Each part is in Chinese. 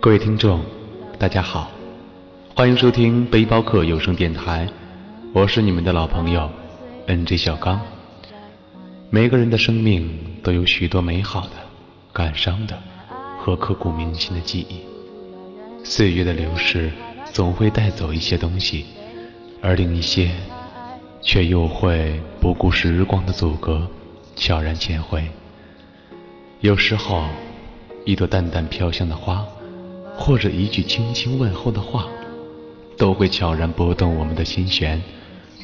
各位听众，大家好，欢迎收听背包客有声电台，我是你们的老朋友 NJ 小刚。每个人的生命都有许多美好的、感伤的和刻骨铭心的记忆。岁月的流逝总会带走一些东西，而另一些却又会不顾时光的阻隔，悄然前回。有时候，一朵淡淡飘香的花。或者一句轻轻问候的话，都会悄然拨动我们的心弦，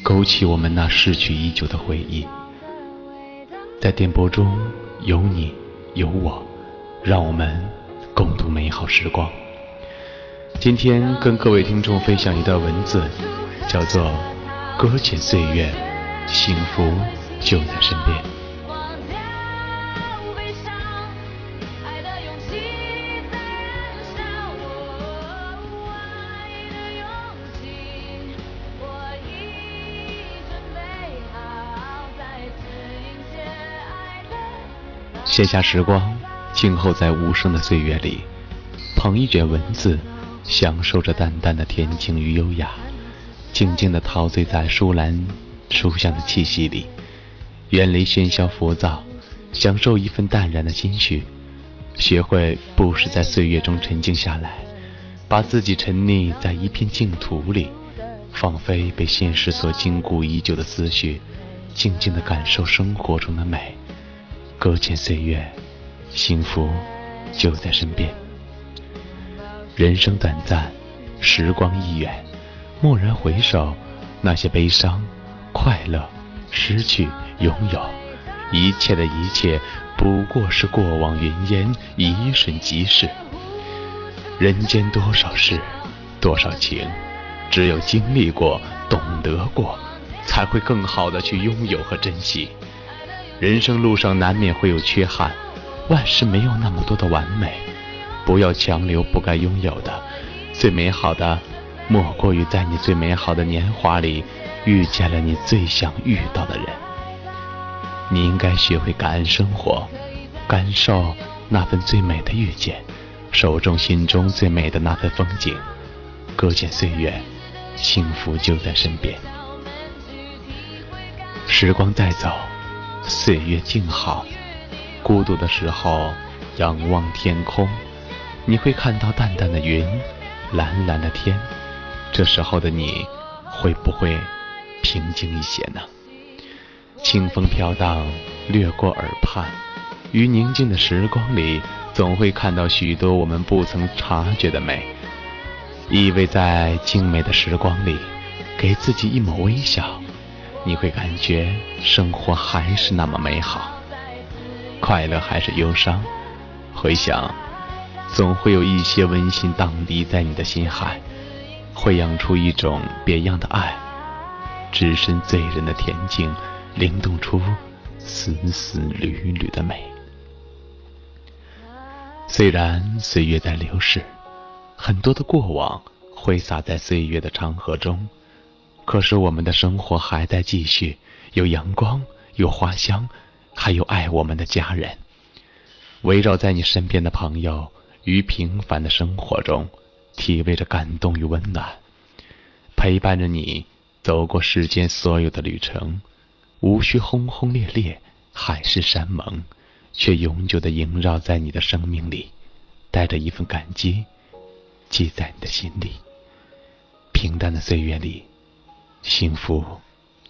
勾起我们那逝去已久的回忆。在电波中有你有我，让我们共度美好时光。今天跟各位听众分享一段文字，叫做《搁浅岁月，幸福就在身边》。闲暇时光，静候在无声的岁月里，捧一卷文字，享受着淡淡的恬静与优雅，静静地陶醉在书兰书香的气息里，远离喧嚣浮躁，享受一份淡然的心绪，学会不时在岁月中沉静下来，把自己沉溺在一片净土里，放飞被现实所禁锢已久的思绪，静静地感受生活中的美。搁浅岁月，幸福就在身边。人生短暂，时光易远，蓦然回首，那些悲伤、快乐、失去、拥有，一切的一切，不过是过往云烟，一瞬即逝。人间多少事，多少情，只有经历过、懂得过，才会更好的去拥有和珍惜。人生路上难免会有缺憾，万事没有那么多的完美，不要强留不该拥有的。最美好的，莫过于在你最美好的年华里，遇见了你最想遇到的人。你应该学会感恩生活，感受那份最美的遇见，守重心中最美的那份风景。搁浅岁月，幸福就在身边。时光在走。岁月静好，孤独的时候仰望天空，你会看到淡淡的云，蓝蓝的天。这时候的你会不会平静一些呢？清风飘荡，掠过耳畔，于宁静的时光里，总会看到许多我们不曾察觉的美。依偎在静美的时光里，给自己一抹微笑。你会感觉生活还是那么美好，快乐还是忧伤，回想，总会有一些温馨荡涤在你的心海，会养出一种别样的爱，置身醉人的恬静，灵动出丝丝缕缕的美。虽然岁月在流逝，很多的过往挥洒在岁月的长河中。可是我们的生活还在继续，有阳光，有花香，还有爱我们的家人，围绕在你身边的朋友，于平凡的生活中，体味着感动与温暖，陪伴着你走过世间所有的旅程，无需轰轰烈烈，海誓山盟，却永久的萦绕在你的生命里，带着一份感激，记在你的心里。平淡的岁月里。幸福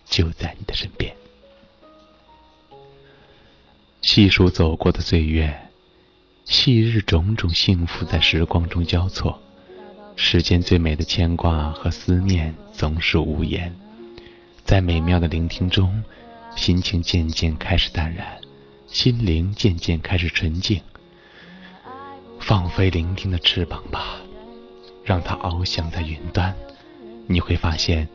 就在你的身边。细数走过的岁月，昔日种种幸福在时光中交错。世间最美的牵挂和思念总是无言。在美妙的聆听中，心情渐渐开始淡然，心灵渐渐开始纯净。放飞聆听的翅膀吧，让它翱翔在云端，你会发现。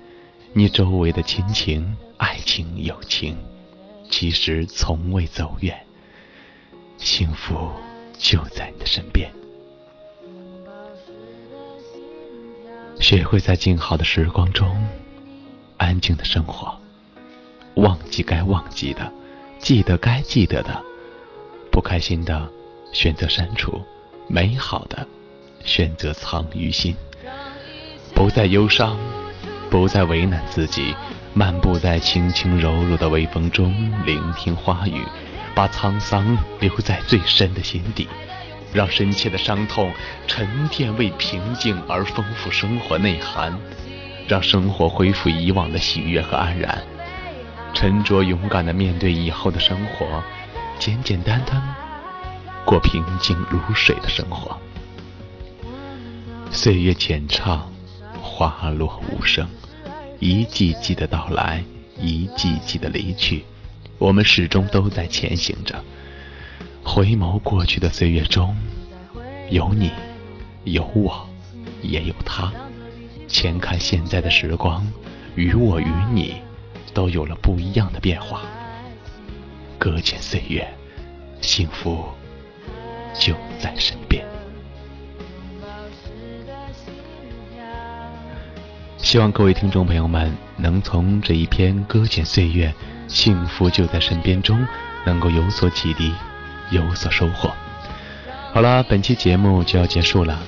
你周围的亲情、爱情、友情，其实从未走远。幸福就在你的身边。学会在静好的时光中，安静的生活，忘记该忘记的，记得该记得的，不开心的选择删除，美好的选择藏于心，不再忧伤，不再为难自己，漫步在轻轻柔柔的微风中，聆听花语，把沧桑留在最深的心底，让深切的伤痛沉淀为平静而丰富生活内涵，让生活恢复以往的喜悦和安然，沉着勇敢地面对以后的生活，简简单单。过平静如水的生活，岁月浅唱，花落无声，一季季的到来，一季季的离去，我们始终都在前行着。回眸过去的岁月中，有你，有我，也有他。前看现在的时光，与我与你，都有了不一样的变化。搁浅岁月，幸福。就在身边。希望各位听众朋友们能从这一篇《搁浅岁月，幸福就在身边》中，能够有所启迪，有所收获。好了，本期节目就要结束了。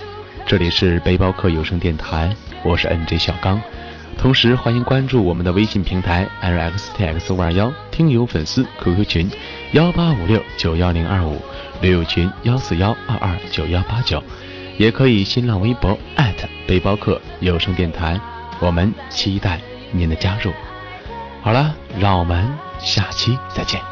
这里是背包客有声电台，我是 NJ 小刚。同时，欢迎关注我们的微信平台 LXTX 五二幺听友粉丝 QQ 群幺八五六九幺零二五。驴友群幺四幺二二九幺八九，也可以新浪微博艾特背包客有声电台，我们期待您的加入。好了，让我们下期再见。